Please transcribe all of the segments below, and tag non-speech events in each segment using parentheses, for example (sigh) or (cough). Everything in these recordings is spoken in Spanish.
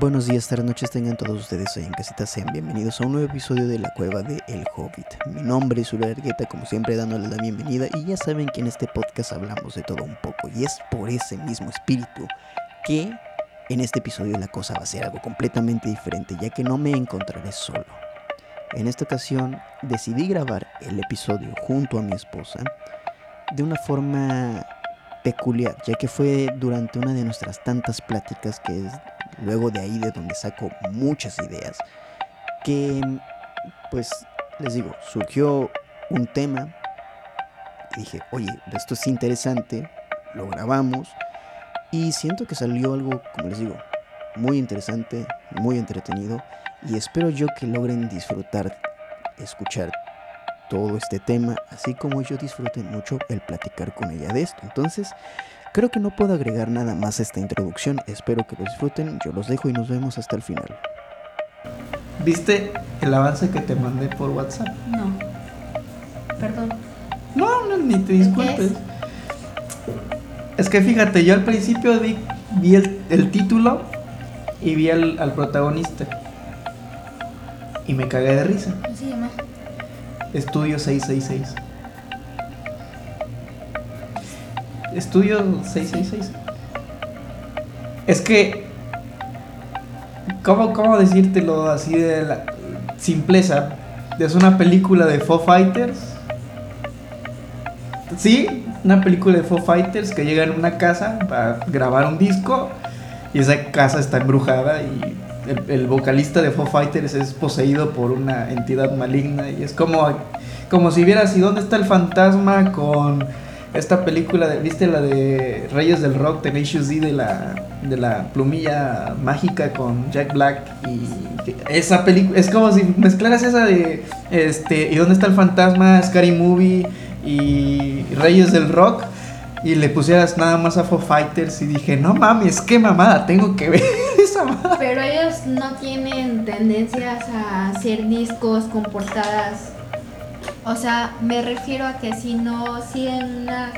Buenos días, tardes, noches tengan todos ustedes ahí en casita, sean bienvenidos a un nuevo episodio de La Cueva de El Hobbit. Mi nombre es Ura Ergueta, como siempre dándoles la bienvenida y ya saben que en este podcast hablamos de todo un poco y es por ese mismo espíritu que en este episodio la cosa va a ser algo completamente diferente ya que no me encontraré solo. En esta ocasión decidí grabar el episodio junto a mi esposa de una forma peculiar, ya que fue durante una de nuestras tantas pláticas que luego de ahí de donde saco muchas ideas, que pues les digo, surgió un tema dije, oye, esto es interesante, lo grabamos y siento que salió algo, como les digo, muy interesante, muy entretenido y espero yo que logren disfrutar, escuchar todo este tema, así como yo disfrute mucho el platicar con ella de esto. Entonces, creo que no puedo agregar nada más a esta introducción. Espero que lo disfruten. Yo los dejo y nos vemos hasta el final. ¿Viste el avance que te mandé por WhatsApp? No. Perdón. No, no ni te disculpes. Es? que fíjate, yo al principio vi, vi el, título y vi al, al protagonista. Y me cagué de risa. ¿Cómo se llama? Estudio 666. Estudio 666. Es que. ¿Cómo, cómo decírtelo así de la simpleza? Es una película de Foo Fighters. Sí, una película de Foo Fighters que llega en una casa para grabar un disco y esa casa está embrujada y el, vocalista de Foo Fighters es poseído por una entidad maligna y es como, como si vieras, ¿y dónde está el fantasma con esta película, de, ¿viste la de Reyes del Rock, Tenacious D de la, de la plumilla mágica con Jack Black? Y esa película, es como si mezclaras esa de, este, ¿y dónde está el fantasma? Scary Movie y Reyes del Rock y le pusieras nada más a Foo Fighters y dije, no mames, qué mamada, tengo que ver (laughs) esa mamada. Pero ellos no tienen tendencias a hacer discos con portadas. O sea, me refiero a que si no siguen una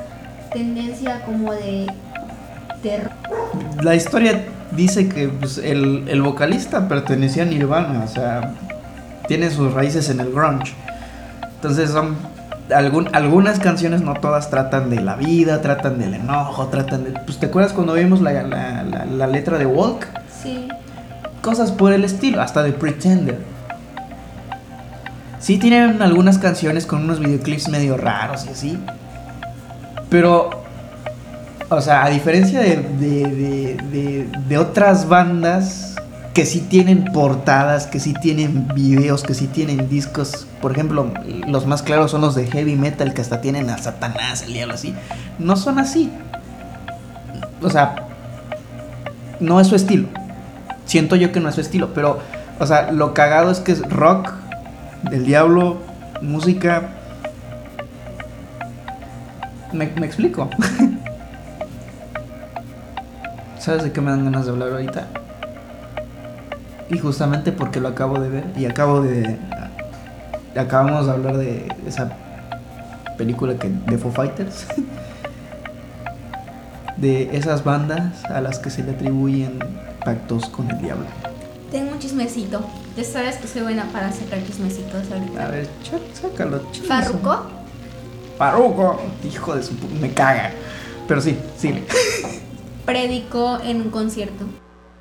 tendencia como de terror. La historia dice que pues, el, el vocalista pertenecía a Nirvana, o sea, tiene sus raíces en el grunge. Entonces son algunas canciones, no todas, tratan de la vida, tratan del enojo, tratan de... Pues, ¿te acuerdas cuando vimos la, la, letra de Walk? Sí. Cosas por el estilo, hasta de Pretender. Sí tienen algunas canciones con unos videoclips medio raros y así. Pero, o sea, a diferencia de, de, de, de otras bandas que sí tienen portadas, que sí tienen videos, que sí tienen discos. Por ejemplo, los más claros son los de heavy metal que hasta tienen a Satanás, el diablo así. No son así. O sea, no es su estilo. Siento yo que no es su estilo, pero, o sea, lo cagado es que es rock del diablo, música. Me, me explico. (laughs) ¿Sabes de qué me dan ganas de hablar ahorita? Y justamente porque lo acabo de ver y acabo de. Acabamos de hablar de esa película que, de Foo Fighters. (laughs) de esas bandas a las que se le atribuyen pactos con el diablo. Tengo un chismecito. Ya sabes que soy buena para sacar chismecitos ahorita. A ver, sácalo. ¿Farruco? Farruco, hijo de su. Me caga. Pero sí, sí. (laughs) Predicó en un concierto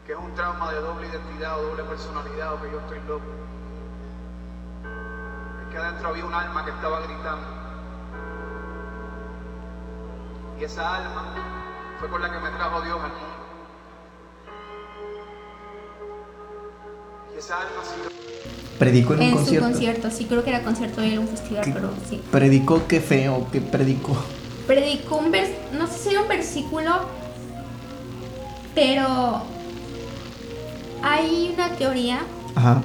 que es un trauma de doble identidad o doble personalidad o que yo estoy loco. Es que adentro había un alma que estaba gritando. Y esa alma fue con la que me trajo Dios al mundo. Predicó en, un concierto. En su concierto, sí, creo que era concierto de un festival, pero sí. ¿Predicó qué feo? ¿Qué predicó? Predicó un vers no sé si era un versículo, pero hay una teoría. Ajá.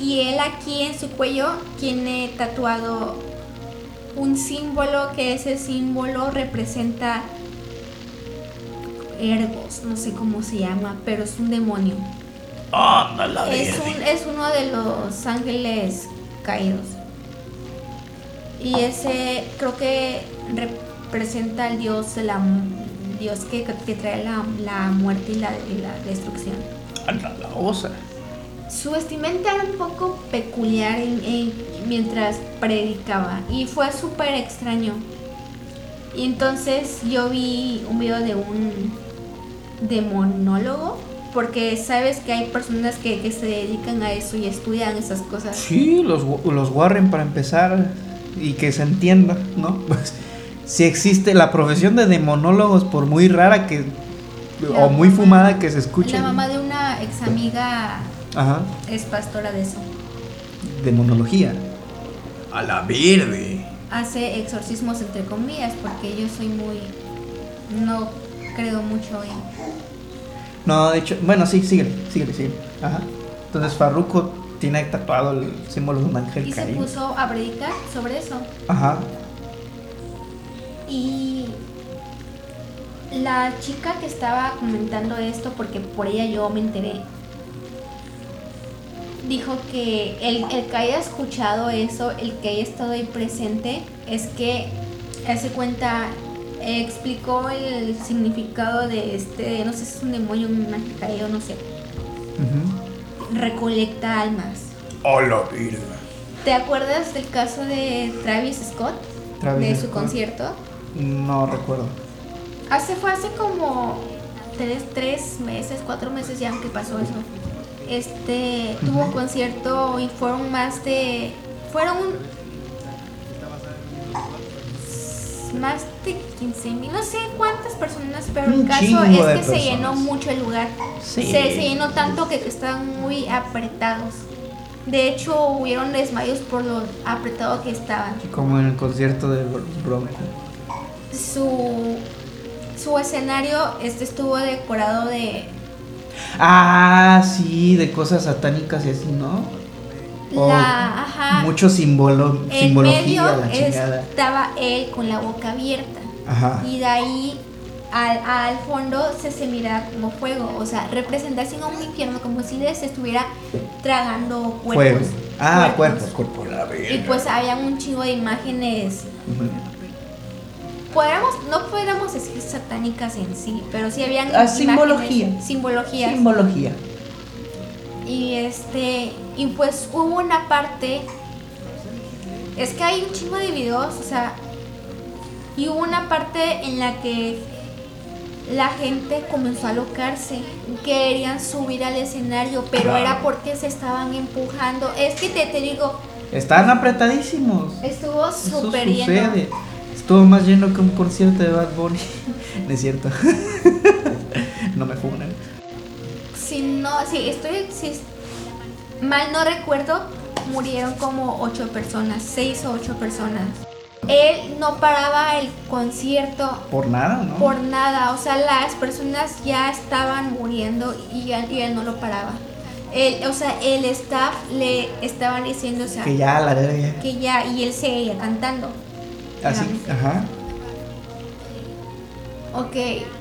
Y él aquí en su cuello tiene tatuado un símbolo que ese símbolo representa Ergos, no sé cómo se llama, pero es un demonio. Es, un, es uno de los ángeles caídos. Y ese creo que representa al dios, la, dios que, trae la, muerte y la destrucción. babosa. Su vestimenta era un poco peculiar en- en- mientras predicaba y fue súper extraño. Y entonces yo vi un video de un demonólogo, porque sabes que hay personas que, que se dedican a eso y estudian esas cosas. Sí, los, los Warren para empezar y que se entienda, ¿no? (laughs) Pues, si existe la profesión de demonólogos, por muy rara que La o muy mamá- fumada que se escuche. La mamá de una ex amiga Ajá. es pastora de eso. Demonología. A la verde. Hace exorcismos entre comillas, porque yo soy muy... No creo mucho en... No, de hecho, bueno, sí, síguele, síguele, síguele. Ajá. Entonces Farruko tiene tatuado el símbolo de un ángel Y se puso a predicar sobre eso. Ajá. Y la chica que estaba comentando esto, porque por ella yo me enteré, dijo que el, el que haya escuchado eso, el que haya estado ahí presente, es que hace cuenta, explicó el significado de este, no sé si es un demonio, un caído, no sé, Ujú. recolecta almas. A la verde. ¿Te acuerdas del caso de Travis Scott? Travis de su Scott. concierto. No recuerdo. Hace fue hace como tres, tres meses, cuatro meses ya que pasó eso. Este tuvo un concierto y fueron más de. Fueron más de 15 mil, no sé cuántas personas, pero el Un caso chingo es de que se personas. llenó mucho el lugar. Sí. Se, se llenó tanto que estaban muy apretados. De hecho, hubieron desmayos por lo apretado que estaban. Como en el concierto de Bronco. Su, su escenario este estuvo decorado de Ah, sí, de cosas satánicas y así, ¿no? Oh, la ajá Mucho símbolo, en simbología, medio estaba él con la boca abierta Ajá. y de ahí al, al fondo se, se mira como fuego o sea representación a un infierno como si les estuviera tragando Fuego. cuerpos Ah, cuerpos. cuerpos, cuerpos, la verga. y pues había un chingo de imágenes podríamos no podríamos decir satánicas en sí pero sí habían Ah, simbología. simbologías Simbología. Y este, y pues hubo una parte, es que hay un chingo de videos, o sea, y hubo una parte en la que la gente comenzó a alocarse, querían subir al escenario, pero Claro. era porque se estaban empujando. Es que te, te digo, Están apretadísimos. estuvo súper lleno. Estuvo más lleno que un concierto de Bad Bunny. (laughs) No es cierto. (laughs) no me funan. Si no, si estoy, si mal no recuerdo, murieron como ocho personas, seis o ocho personas. Él no paraba el concierto Por nada, ¿no? por nada, o sea, las personas ya estaban muriendo y, él- y él no lo paraba. Él, o sea, el staff le estaban diciendo, o sea, Que ya, la verga. que ya, y él seguía cantando. Así, ajá. Ok,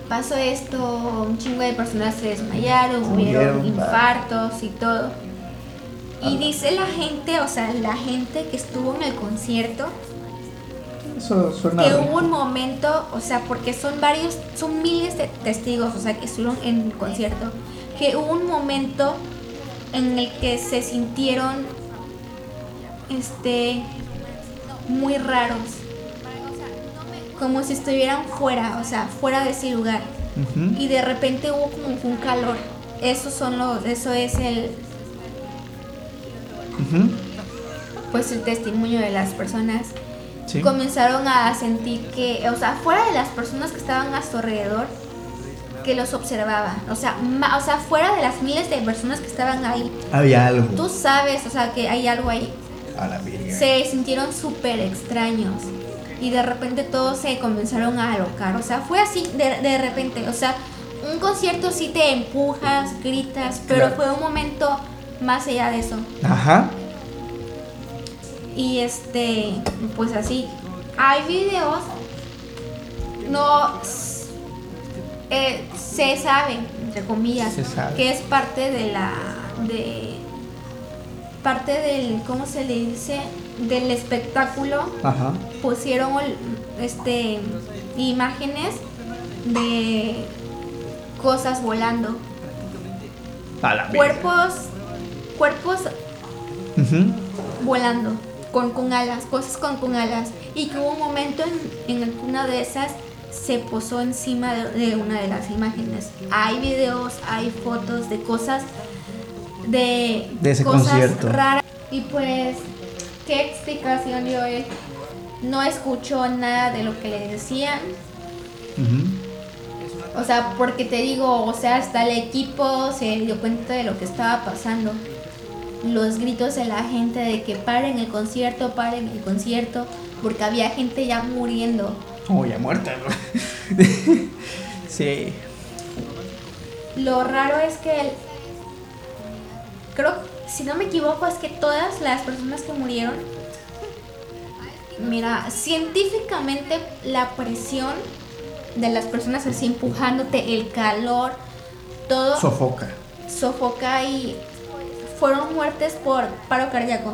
pasó esto, un chingo de personas se desmayaron, Murieron, hubieron infartos y todo. Y dice la gente, o sea, la gente que estuvo en el concierto, Eso suena. que hubo un momento, o sea, porque son varios, son miles de testigos, o sea, que estuvieron en el concierto, que hubo un momento en el que se sintieron, este, muy raros, como si estuvieran fuera, o sea, fuera de ese lugar, y de repente hubo como un calor. Esos son los, eso es el, Ujú. pues el testimonio de las personas. Sí. comenzaron a sentir que, o sea, fuera de las personas que estaban a su alrededor, que los observaban, o sea, ma- o sea, fuera de las miles de personas que estaban ahí, Había algo. tú sabes, o sea, que hay algo ahí. A la. Se sintieron súper extraños y de repente todos se comenzaron a alocar, o sea, fue así de, de repente, o sea, un concierto sí te empujas, gritas, pero Claro. fue un momento más allá de eso. Ajá. Y este, pues así. Hay videos, no eh, se sabe, entre comillas, Se sabe. que es parte de la. de. parte del. ¿cómo se le dice? del espectáculo. Ajá. Pusieron este imágenes de cosas volando. A la verga. Cuerpos, volando, con, con alas, cosas con, con alas. Y que hubo un momento en, en el que una de esas se posó encima de, de una de las imágenes. Hay videos, hay fotos de cosas de, De ese cosas concierto. raras. Y pues, ¿qué explicación dio él? No escuchó nada de lo que le decían. O sea, porque te digo, o sea, hasta el equipo se dio cuenta de lo que estaba pasando. Los gritos de la gente de que paren el concierto, paren el concierto, porque había gente ya muriendo. Oh, ya muerta, ¿no? (laughs) sí. Lo raro es que, el- creo, si no me equivoco, es que todas las personas que murieron, mira, científicamente la presión de las personas así empujándote, el calor, todo Sofoca. sofoca y fueron muertes por paro cardíaco.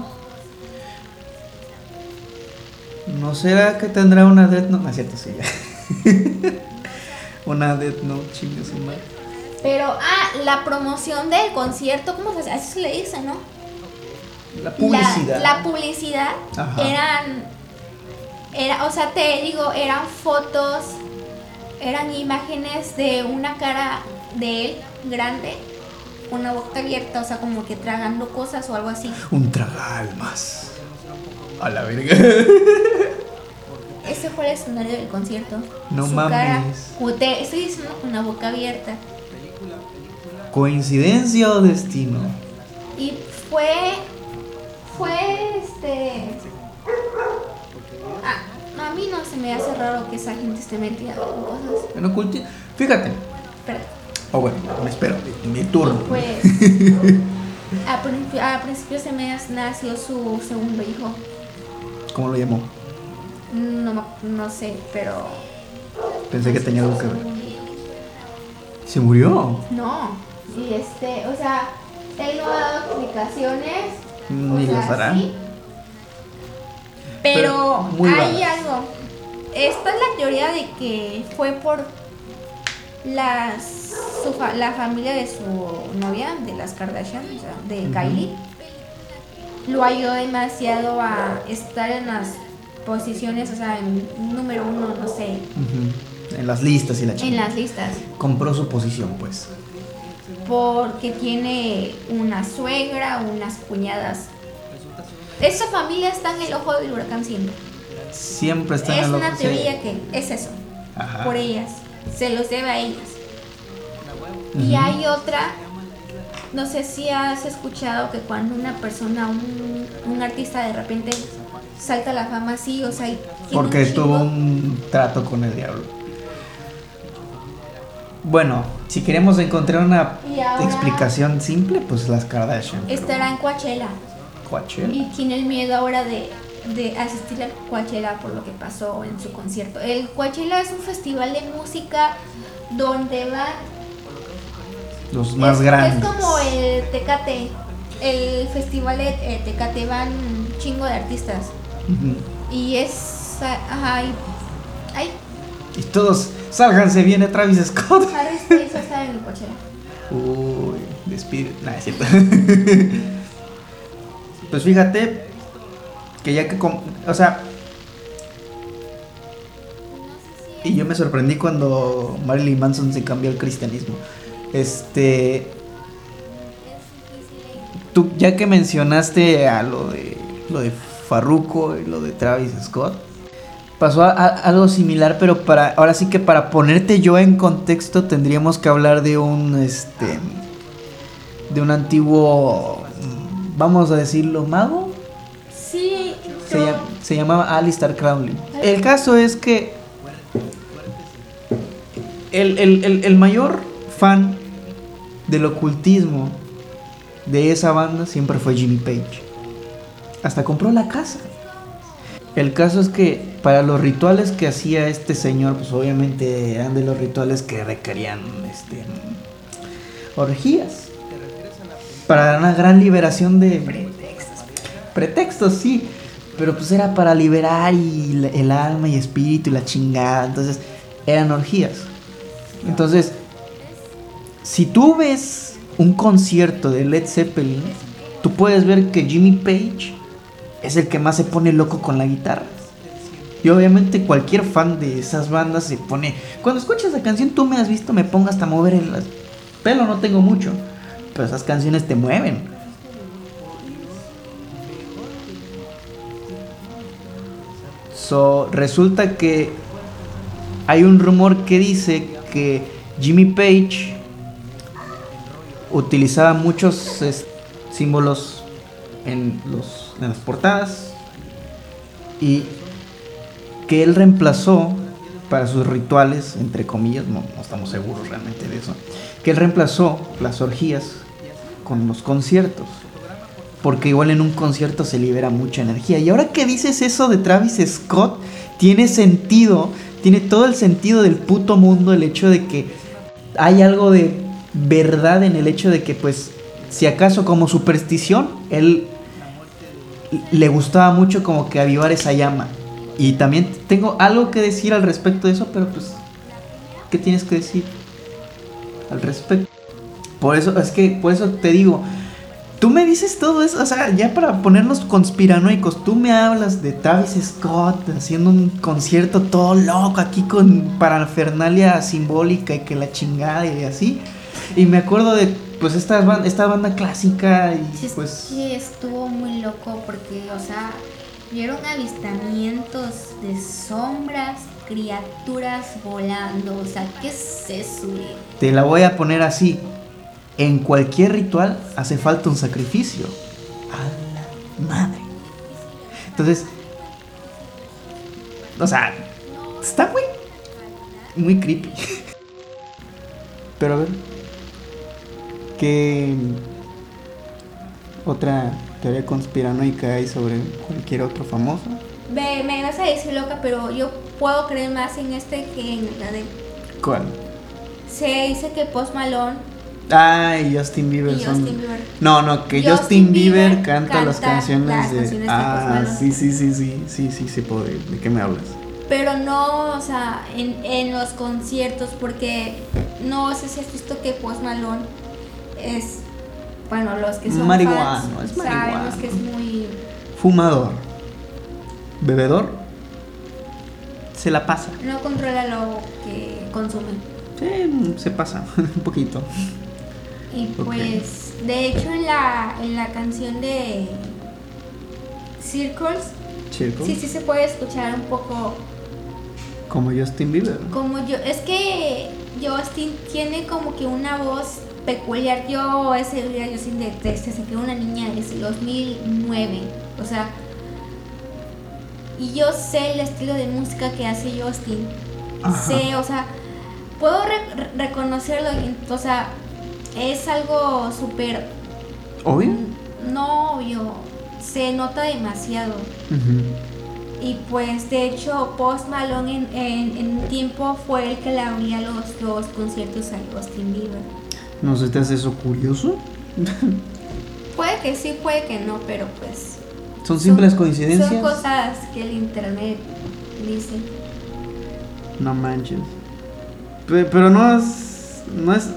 ¿No será que tendrá una Death Note? No cierto, sí, ya. (laughs) una Death Note, chingue su madre. Pero, ah, la promoción del concierto, ¿cómo se hace? Así se le dice, ¿no? La publicidad. La, la publicidad Ajá. eran, era, o sea, te digo, eran fotos, eran imágenes de una cara de él grande, una boca abierta, o sea, como que tragando cosas o algo así. Un tragalmas. A la verga. Ese fue el escenario del concierto. No Su mames. cara, te estoy diciendo, con una boca abierta. ¿Coincidencia o destino? Y fue. Fue este. Ah, a mí no se me hace raro que esa gente esté metida con cosas. En oculti- Fíjate. Espera. Oh, bueno, me espero. Mi turno. Pues. (laughs) A, principio, a principios de mes nació su segundo hijo. ¿Cómo lo llamó? No, no sé, pero. Pensé que tenía algo que ver. ¿Se murió? No. Y este, o sea, él no ha dado explicaciones. Ni o sea, las hará. sí. Pero, hay vagas. algo. Esta es la teoría de que fue por las su fa- la familia de su novia, de las Kardashian, o sea, de. Kylie. Lo ayudó demasiado a estar en las posiciones, o sea, en número uno, no sé. En las listas y la en chingada. las listas. Compró su posición, pues. porque tiene una suegra, unas cuñadas. Esa familia está en el ojo del huracán siempre. Siempre está en Es el una ojo- sí. teoría que es eso, Ajá. por ellas. Se los debe a ellas. Y hay otra, no sé si has escuchado que cuando una persona, un, un artista de repente salta a la fama así, o sea, Porque un tuvo un trato con el diablo. Bueno, si queremos encontrar una explicación simple, pues las Kardashian. estará en Coachella. Coachella. Y tiene el miedo ahora de, de asistir al Coachella por lo que pasó en su concierto. El Coachella es un festival de música donde van... Los más es, grandes. Es como el Tecate. El festival de eh, Tecate van un chingo de artistas. Y es... Ajá, y... Ay, Y todos, sálganse, viene Travis Scott. Va a estar en el Coachella. (laughs) Uy, despido. Nada, es cierto. (laughs) pues fíjate que ya que. O sea. Y yo me sorprendí cuando Marilyn Manson se cambió al cristianismo. Este. Tú, ya que mencionaste a lo de. Lo de Farruko y lo de Travis Scott. Pasó algo similar, pero para ahora sí que para ponerte yo en contexto tendríamos que hablar de un este de un antiguo vamos a decirlo mago se, yo- llam- se llamaba Alistair Crowley. El caso es que el, el- el- el mayor fan del ocultismo de esa banda siempre fue Jimmy Page. Hasta compró la casa. El caso es que para los rituales que hacía este señor, pues obviamente eran de los rituales que requerían este, orgías. Para una gran liberación de pretextos. Pretextos, sí. Pero pues era para liberar y el alma y espíritu y la chingada. Entonces eran orgías. Entonces, si tú ves un concierto de Led Zeppelin, tú puedes ver que Jimmy Page es el que más se pone loco con la guitarra. Y obviamente cualquier fan de esas bandas se pone... Cuando escuchas la canción, tú me has visto, me pongo hasta mover el pelo, no tengo mucho. Pero esas canciones te mueven. So, resulta que hay un rumor que dice que Jimmy Page utilizaba muchos símbolos en, las portadas y que él reemplazó para sus rituales, entre comillas, no, estamos seguros realmente de eso, que él reemplazó las orgías con los conciertos. Porque igual en un concierto se libera mucha energía. Y ahora que dices eso de Travis Scott, tiene sentido, tiene todo el sentido del puto mundo el hecho de que hay algo de verdad en el hecho de que, pues, si acaso como superstición, él le gustaba mucho como que avivar esa llama. Y también tengo algo que decir al respecto de eso, pero pues, ¿qué tienes que decir al respecto? Por eso, es que, por eso te digo, tú me dices todo eso, o sea, ya para ponernos conspiranoicos, tú me hablas de Travis Scott haciendo un concierto todo loco aquí con parafernalia simbólica y que la chingada y así. Y me acuerdo de pues esta banda, esta banda clásica y sí, pues sí estuvo muy loco porque, o sea, vieron avistamientos de sombras, criaturas volando, o sea, ¿qué es eso? Te la voy a poner así. En cualquier ritual hace falta un sacrificio. A la madre. Entonces, o sea, está muy, muy creepy. (laughs) Pero a ver, ¿qué otra teoría conspiranoica hay sobre cualquier otro famoso? Me, me vas a decir loca, pero yo puedo creer más en este que en la de... ¿Cuál? Se dice que Post Malone Ay, Justin Bieber. Y Justin Bieber. No, no, que Justin, Bieber, canta, las canciones de. ah, sí, sí, sí, sí, sí, sí, sí, puedo ¿De qué me hablas? Pero no, o sea, en, en los conciertos, porque no sé si has visto que Post Malone es. Bueno, los que son. Marihuano, es marihuano. que es muy. Fumador. Bebedor. Se la pasa. No controla lo que consume. Sí, se pasa, (laughs) un poquito. Y pues, de hecho, en la, en la canción de Circles, sí, sí se puede escuchar un poco. Como Justin Bieber. Como yo, es que Justin tiene como que una voz peculiar. Yo ese día Justin de desde que una niña desde el 2009, o sea, y yo sé el estilo de música que hace Justin. Sé, o sea, puedo reconocerlo, o sea, es algo súper... ¿Obvio? No obvio, se nota demasiado. Y pues de hecho Post Malone en, un tiempo fue el que le abría los, los conciertos a Justin Bieber. ¿No se te hace eso curioso? (laughs) puede que sí, puede que no, pero pues... ¿Son simples coincidencias? Son cosas que el internet dice. No manches. Pero no es... No es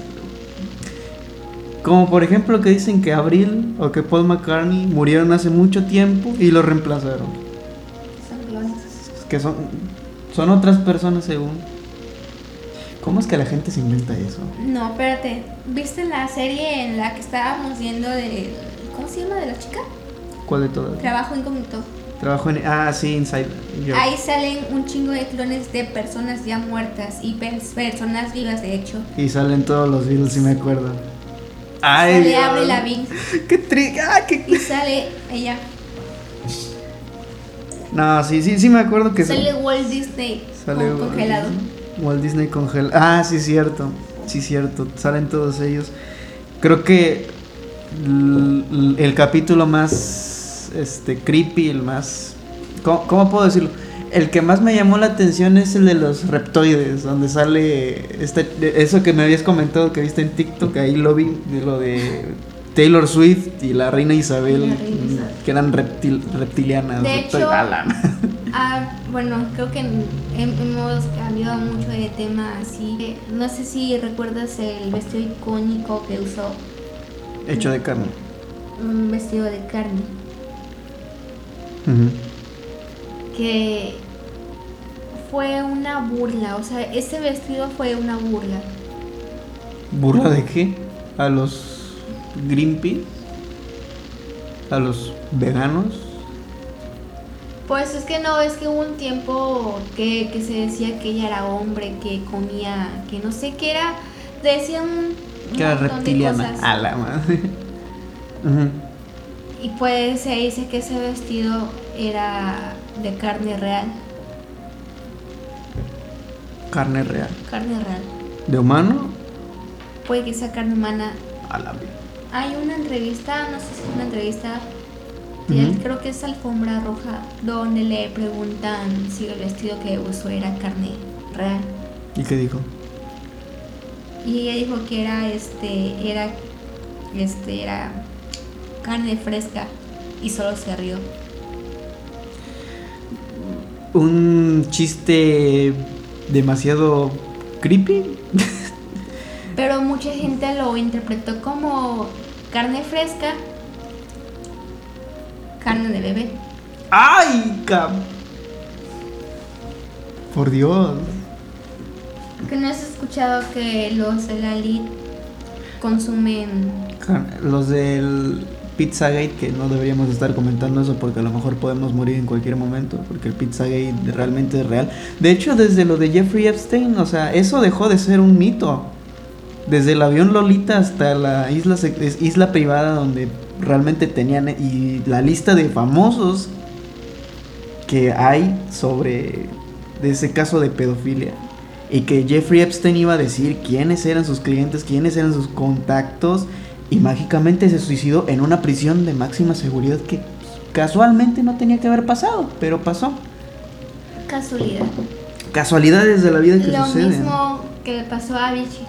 como por ejemplo que dicen que Abril o que Paul McCartney murieron hace mucho tiempo y lo reemplazaron. Son clones. Que son, son otras personas según. ¿Cómo es que la gente se inventa eso? No, espérate. ¿Viste la serie en la que estábamos viendo de... ¿Cómo se llama de la chica? ¿Cuál de todas? Trabajo incógnito. Trabajo en... Ah, sí, Inside. Ahí salen un chingo de clones de personas ya muertas y personas vivas, de hecho. Y salen todos los virus, si me acuerdo. Ay, sale Abre la Qué tri... Ah, qué... Y sale ella. No, sí, sí, sí me acuerdo que sale Walt Disney sale congelado. Walt Disney congelado. Ah, sí, cierto. Sí, cierto. Salen todos ellos. Creo que el, capítulo más este creepy, el más ¿cómo, ¿cómo, puedo decirlo? El que más me llamó la atención es el de los reptoides, donde sale este, eso que me habías comentado que viste en TikTok, ahí lo vi, de lo de Taylor Swift y la reina Isabel, que eran reptilianas. De hecho, (laughs) ah, bueno, creo que hemos cambiado mucho de tema así. No sé si recuerdas el vestido icónico que usó Hecho de carne. Un vestido de carne. Que fue una burla, o sea, ese vestido fue una burla. ¿Burla de qué? ¿A los Greenpeace? ¿A los veganos? Pues es que no, es que hubo un tiempo que, que se decía que ella era hombre, que comía, que no sé qué era, decían un... Que era reptiliana. A la madre. (laughs) Y pues se dice que ese vestido era de carne real. Carne real. Carne real. ¿De humano? Puede que sea carne humana. A la vez. Hay una entrevista, no sé si es una entrevista, creo que es Alfombra Roja, donde le preguntan si el vestido que usó era carne real. ¿Y qué dijo? Y ella dijo que era este, era, este, era carne fresca y solo se rió. Un chiste demasiado creepy. Pero mucha gente lo interpretó como carne fresca, carne de bebé. ¡Ay, cab! Por Dios. ¿Que no has escuchado que los de la consumen... Los del Pizzagate, que no deberíamos estar comentando eso porque a lo mejor podemos morir en cualquier momento, porque el Pizzagate realmente es real. De hecho, desde lo de Jeffrey Epstein, o sea, eso dejó de ser un mito. Desde el avión Lolita hasta la isla, isla privada donde realmente tenían y la lista de famosos que hay sobre ese caso de pedofilia y que Jeffrey Epstein iba a decir quiénes eran sus clientes, quiénes eran sus contactos y mágicamente se suicidó en una prisión de máxima seguridad que casualmente no tenía que haber pasado, pero pasó. Casualidad. Casualidades de la vida que Lo suceden. Lo mismo que le pasó a Vichy.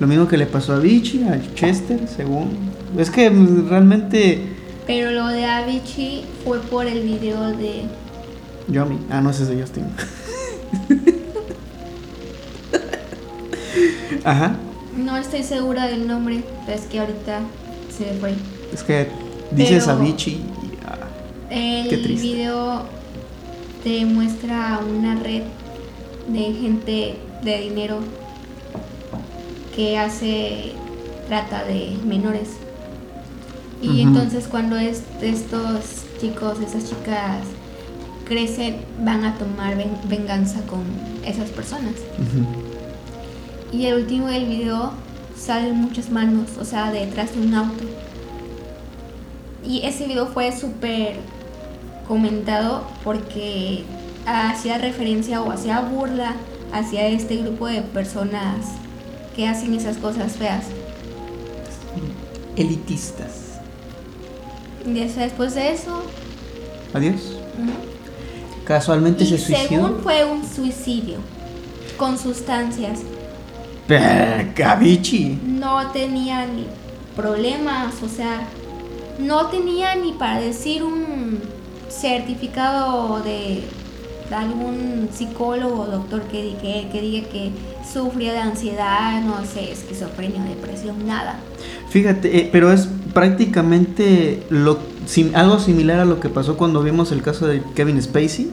Lo mismo que le pasó a Vichy, a Chester, según. Es que realmente. Pero lo de Avicii fue por el video de. Yomi. Ah, no, ese es de Justin. (laughs) Ajá. No estoy segura del nombre, pero es que ahorita se me fue. Es que dices Avicii. Ah, el video te muestra una red de gente de dinero que hace trata de menores. Y entonces cuando estos chicos, esas chicas crecen, van a tomar venganza con esas personas. Y el último del video salen muchas manos, o sea, detrás de un auto. Y ese video fue súper comentado porque hacía referencia o hacía burla hacia este grupo de personas que hacen esas cosas feas. Elitistas. Y después de eso. Adiós. Casualmente se suicidó. Según fue un suicidio. Con sustancias. (laughs) Cavichi. No tenía ni problemas, o sea, no tenía ni para decir un certificado de, algún psicólogo o doctor que, que, que diga que sufría de ansiedad, no sé, esquizofrenia, depresión, nada. Fíjate, eh, pero es prácticamente lo, algo similar a lo que pasó cuando vimos el caso de Kevin Spacey,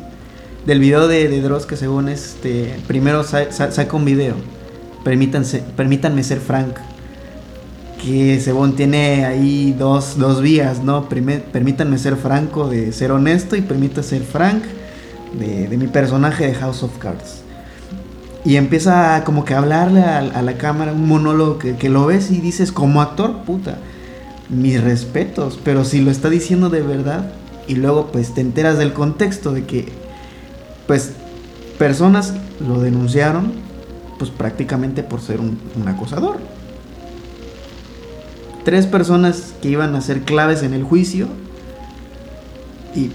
del video de, de Dross que según este, primero saca un video, Permítanse, permítanme ser frank, que según tiene ahí dos, dos vías, ¿no? permítanme ser franco de ser honesto y permítanme ser frank de, de mi personaje de House of Cards. Y empieza como que a hablarle a, la cámara, un monólogo que, lo ves y dices, como actor, puta, mis respetos, pero si lo está diciendo de verdad y luego pues te enteras del contexto de que pues personas lo denunciaron pues prácticamente por ser un, un acosador. Tres personas que iban a ser claves en el juicio y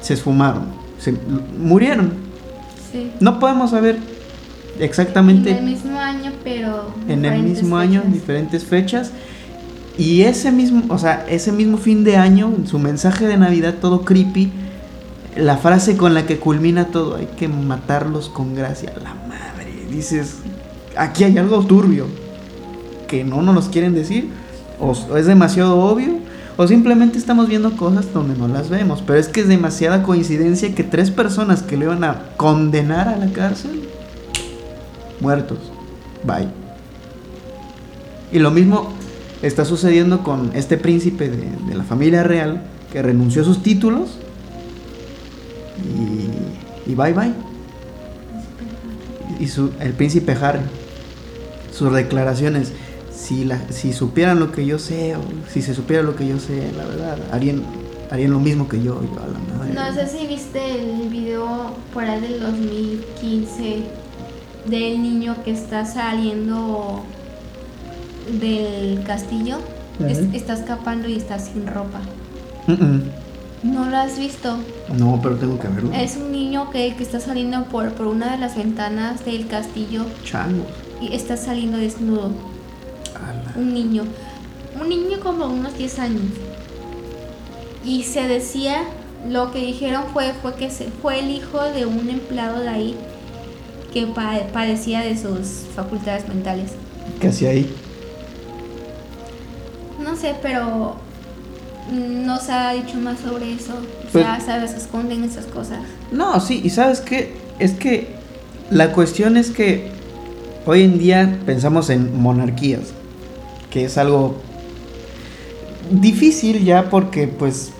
se esfumaron, se murieron no podemos saber exactamente. En el mismo año, pero. En el mismo año, diferentes fechas. Y ese mismo, o sea, ese mismo fin de año, en su mensaje de Navidad todo creepy, la frase con la que culmina todo, hay que matarlos con gracia. La madre, dices, aquí hay algo turbio. que no nos quieren decir, o, es demasiado obvio, o simplemente estamos viendo cosas donde no las vemos. Pero es que es demasiada coincidencia que tres personas que le iban a condenar a la cárcel, muertos. Bye. Y lo mismo está sucediendo con este príncipe de la familia real que renunció a sus títulos y, y bye bye. Y su, el príncipe Harry, sus declaraciones, si, la, si supieran lo que yo sé, o si se supiera lo que yo sé, la verdad, harían, harían lo mismo que yo, yo a la madre. No sé si viste el video por ahí del 2015 del niño que está saliendo del castillo, es- Ujú. está escapando y está sin ropa. Mm, mm. ¿No lo has visto? No, pero tengo que verlo. Es un niño que, que está saliendo por, por una de las ventanas del castillo Changos. y está saliendo desnudo. Ala. Un niño. Un niño como unos 10 años. Y se decía, lo que dijeron fue, fue que se, fue el hijo de un empleado de ahí que pa- padecía de sus facultades mentales. ¿Qué hacía ahí? No sé, pero no se ha dicho más sobre eso. O Pues- sea, sabes, se esconden esas cosas. No, sí, y sabes qué, es que la cuestión es que hoy en día pensamos en monarquías, que es algo difícil ya porque pues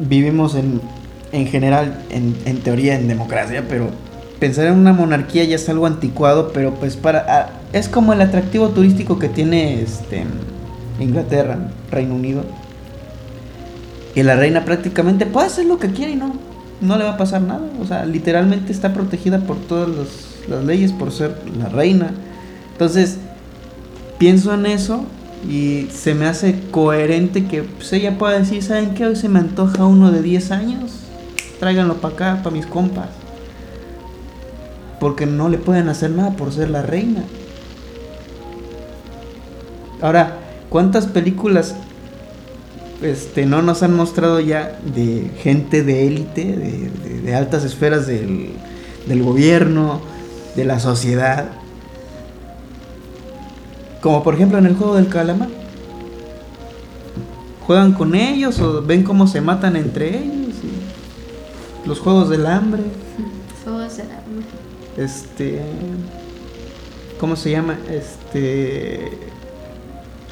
vivimos en, en general, en, en teoría, en democracia, pero pensar en una monarquía ya es algo anticuado, pero pues para... ah, es como el atractivo turístico que tiene este, Inglaterra, Reino Unido. Y la reina prácticamente puede hacer lo que quiere y no, no le va a pasar nada. O sea, literalmente está protegida por todas las leyes por ser la reina. Entonces, pienso en eso y se me hace coherente que pues, ella pueda decir, ¿saben qué? Hoy se me antoja uno de 10 años. Tráiganlo para acá, para mis compas. Porque no le pueden hacer nada por ser la reina. Ahora, ¿cuántas películas este, no nos han mostrado ya de gente de élite, de, de- de altas esferas del, del gobierno, de la sociedad? Como por ejemplo en el juego del calamar. Juegan con ellos o ven cómo se matan entre ellos. y los juegos del hambre. Eso será. Este. ¿Cómo se llama? Este.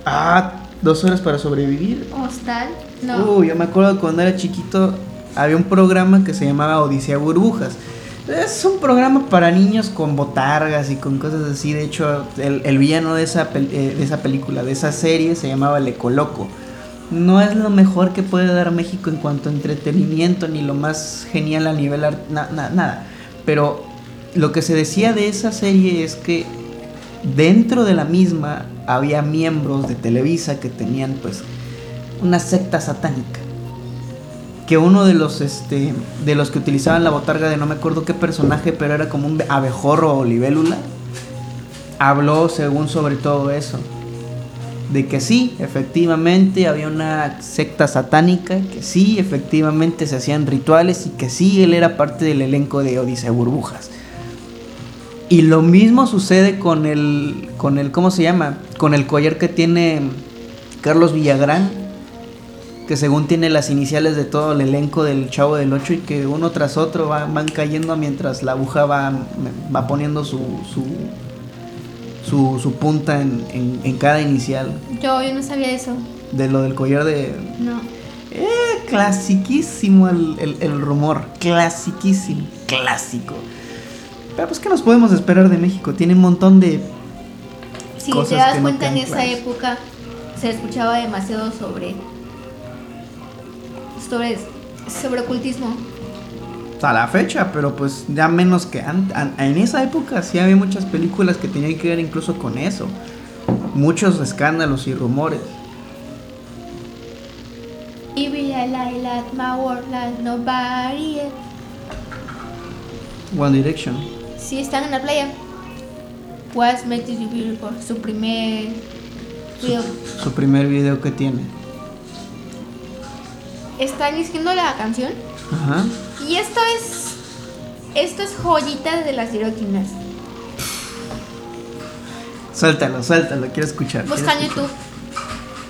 Ah, dos horas para sobrevivir. Hostal. No. Uy, yo me acuerdo cuando era chiquito había un programa que se llamaba Odisea Burbujas. Es un programa para niños con botargas y con cosas así. De hecho, el, el villano de esa, eh, de esa película, de esa serie, se llamaba El Ecoloco. No es lo mejor que puede dar México en cuanto a entretenimiento, ni lo más genial a nivel na- nada. Pero lo que se decía de esa serie es que dentro de la misma había miembros de Televisa que tenían pues una secta satánica. Que uno de los este de los que utilizaban la botarga de no me acuerdo qué personaje, pero era como un abejorro o libélula, habló según sobre todo eso. De que sí, efectivamente había una secta satánica, que sí, efectivamente se hacían rituales y que sí, él era parte del elenco de Odisea Burbujas. Y lo mismo sucede con el, con el, ¿cómo se llama? Con el collar que tiene Carlos Villagrán, que según tiene las iniciales de todo el elenco del Chavo del 8 y que uno tras otro va- van cayendo mientras la aguja va, va poniendo su, su, su, su punta en, en- en cada inicial. Yo, yo no sabía eso. De lo del collar de... No. Eh, clasiquísimo el, el- el rumor, clasiquísimo, clásico. Pero pues, ¿qué nos podemos esperar de México? Tiene un montón de... Si te das no cuenta en esa claras. época se escuchaba demasiado sobre sobre sobre ocultismo. A la fecha, pero pues ya menos que an- an- en esa época sí había muchas películas que tenían que ver incluso con eso. Muchos escándalos y rumores. One Direction. Si están en la playa, What's Makes You Beautiful, su primer video. Su primer video que tiene. Están diciendo la canción Ajá. y esto es esto es joyita de las directinas. Suéltalo, suéltalo, quiero escuchar. Busca en. YouTube.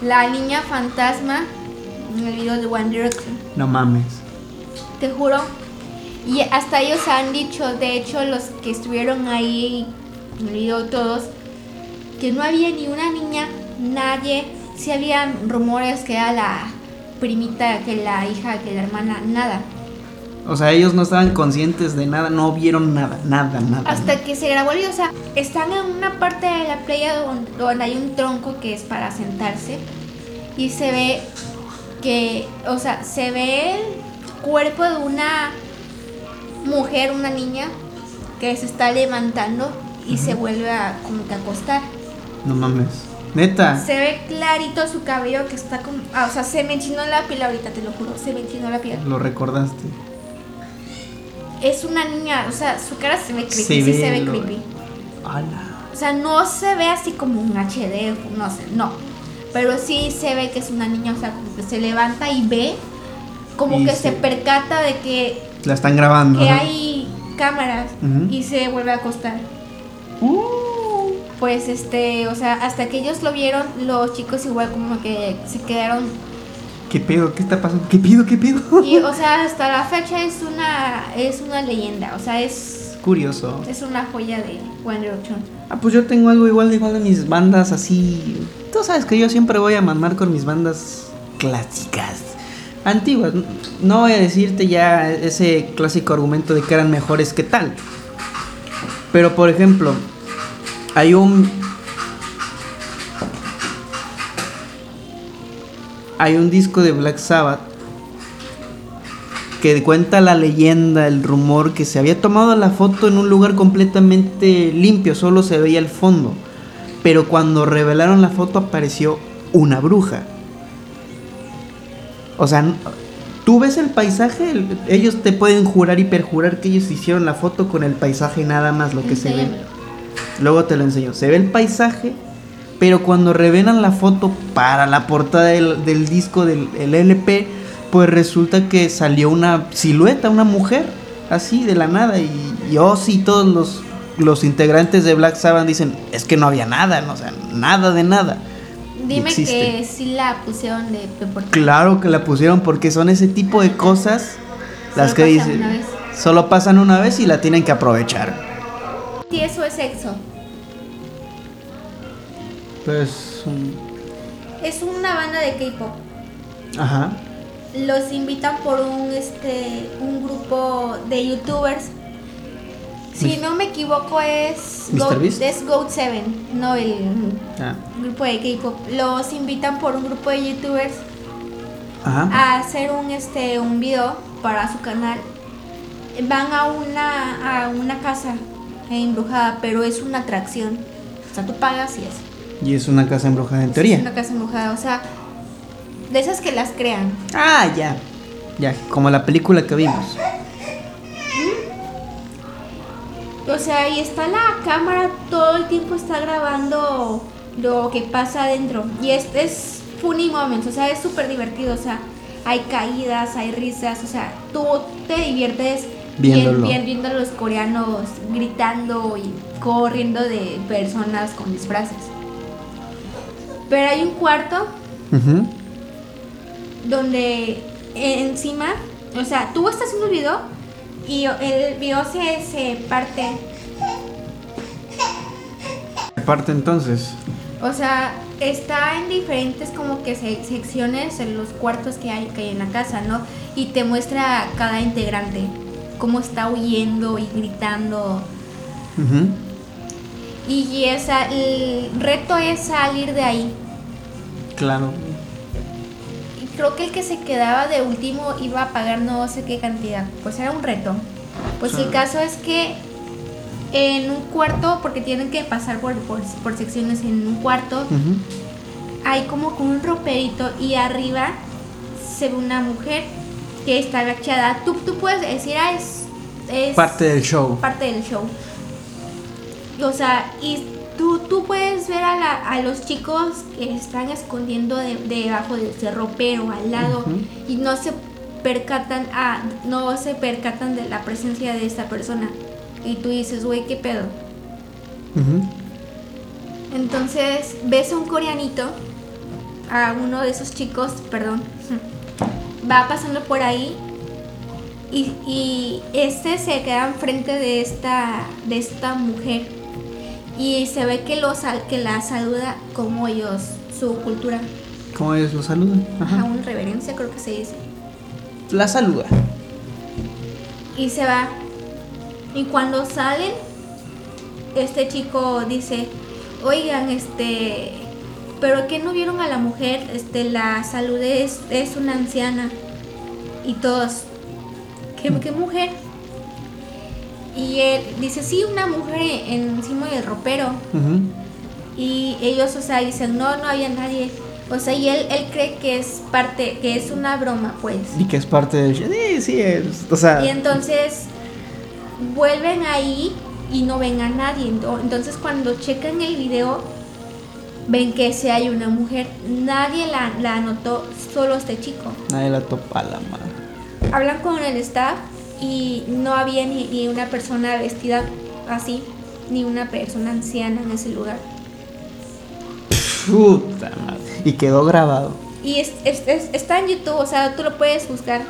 La niña fantasma en el video de One Direction. No mames. Te juro. Y hasta ellos han dicho, de hecho, los que estuvieron ahí video todos, que no había ni una niña, nadie. Sí habían rumores que era la primita, que la hija, que la hermana, nada. O sea, ellos no estaban conscientes de nada, no vieron nada, nada, nada. Hasta que se grabó el video, o sea, están en una parte de la playa donde, donde hay un tronco que es para sentarse y se ve que, o sea, se ve el cuerpo de una mujer, una niña, que se está levantando y se vuelve a como que acostar. No mames. Neta. Se ve clarito su cabello que está como, ah, o sea, se me enchinó la piel ahorita, te lo juro, se me enchinó la piel. Lo recordaste. Es una niña, o sea, su cara se ve creepy, Se sí ve se ve lo- creepy. Ala. O sea, no se ve así como un HD, no sé, no. Pero sí se ve que es una niña, o sea, como que se levanta y ve, como Y que se percata de que, La están grabando. que hay cámaras y se vuelve a acostar. Uh. Pues este, o sea, hasta que ellos lo vieron, los chicos igual como que se quedaron. ¿Qué pedo? ¿Qué está pasando? ¿Qué pido? ¿Qué pido? Y o (laughs) sea, hasta la fecha es una, es una leyenda, o sea, es, Curioso. es una joya de One Direction. Ah, pues yo tengo algo igual de igual de mis bandas así. Tú sabes que yo siempre voy a mamar con mis bandas clásicas. Antiguas. No voy a decirte ya ese clásico argumento de que eran mejores que tal. Pero por ejemplo, hay un. Hay un disco de Black Sabbath que cuenta la leyenda, el rumor que se había tomado la foto en un lugar completamente limpio, solo se veía el fondo. Pero cuando revelaron la foto apareció una bruja. O sea, tú ves el paisaje, el- ellos te pueden jurar y perjurar que ellos hicieron la foto con el paisaje nada más lo que se ve. Luego te lo enseño. Se ve el paisaje, pero cuando revelan la foto para la portada del, del disco del el LP, pues resulta que salió una silueta, una mujer, así de la nada. Y, y Ozzy y todos los, los integrantes de Black Sabbath dicen, es que no había nada, no, o sea, nada de nada. Dime existe. que sí la pusieron de, por- Claro que la pusieron porque son ese tipo de cosas las que dicen, una vez. solo pasan una vez y la tienen que aprovechar. Sí, eso es sexo. Pues, Es una banda de K-pop. ajá. Los invitan por un este un grupo de youtubers. Si Mis- no me equivoco es ¿Mr. Goat, es Goat 7, no el Ah, grupo de K-pop. Los invitan por un grupo de youtubers Ajá. a hacer un este un video para su canal. Van a una a una casa embrujada, pero es una atracción. O sea, tú pagas y es. Y es una casa embrujada en Es teoría. una casa embrujada, o sea, de esas que las crean. Ah, ya. Ya, como la película que vimos. O sea, y está la cámara, todo el tiempo está grabando lo que pasa adentro. Y este es funny moments, o sea, es súper divertido, o sea, hay caídas, hay risas, o sea, tú te diviertes Viéndolo. bien- bien viendo a los coreanos gritando y corriendo de personas con disfraces. Pero hay un cuarto donde encima, o sea, tú estás haciendo el video y el video se, se parte. Aparte entonces. O sea, está en diferentes como que se- secciones en los cuartos que hay, que hay en la casa, ¿no? Y te muestra a cada integrante, cómo está huyendo y gritando. Ujú. Y esa, el reto es salir de ahí. Claro. Creo que el que se quedaba de último iba a pagar no sé qué cantidad. Pues era un reto. Pues el caso es que en un cuarto, porque tienen que pasar por, por, por secciones en un cuarto, hay como con un roperito y arriba se ve una mujer que está agachada. Tú, tú puedes decir, ah, es, es Parte del show. parte del show. O sea, y tú, tú puedes ver a, la- a los chicos que están escondiendo de- debajo de ese ropero al lado y no se percatan, ah, no se percatan de la presencia de esta persona. Y tú dices, güey, ¿qué pedo? Entonces ves a un coreanito, a uno de esos chicos, perdón, (laughs) va pasando por ahí y, y este se queda enfrente de esta, de esta mujer y se ve que, los, que la saluda como ellos, su cultura. ¿Cómo ellos lo saludan? Ajá, una reverencia creo que se dice. La saluda. Y se va. Y cuando salen, este chico dice, oigan, este, pero que no vieron a la mujer, este, la salud es, es una anciana. Y todos, ¿qué, ¿qué mujer? Y él dice, sí, una mujer encima del ropero. Y ellos, o sea, dicen, no, no había nadie. O sea, y él, él cree que es parte, que es una broma, pues. Y que es parte del... Sí, sí, es, o sea... Y entonces vuelven ahí y no ven a nadie. Entonces cuando checan el video, ven que si hay una mujer. Nadie la, la notó, solo este chico. Nadie la topa la madre. Hablan con el staff y no había ni, una persona vestida así, ni una persona anciana en ese lugar. Puta madre. Y quedó grabado. Y es, está en YouTube, o sea, tú lo puedes buscar.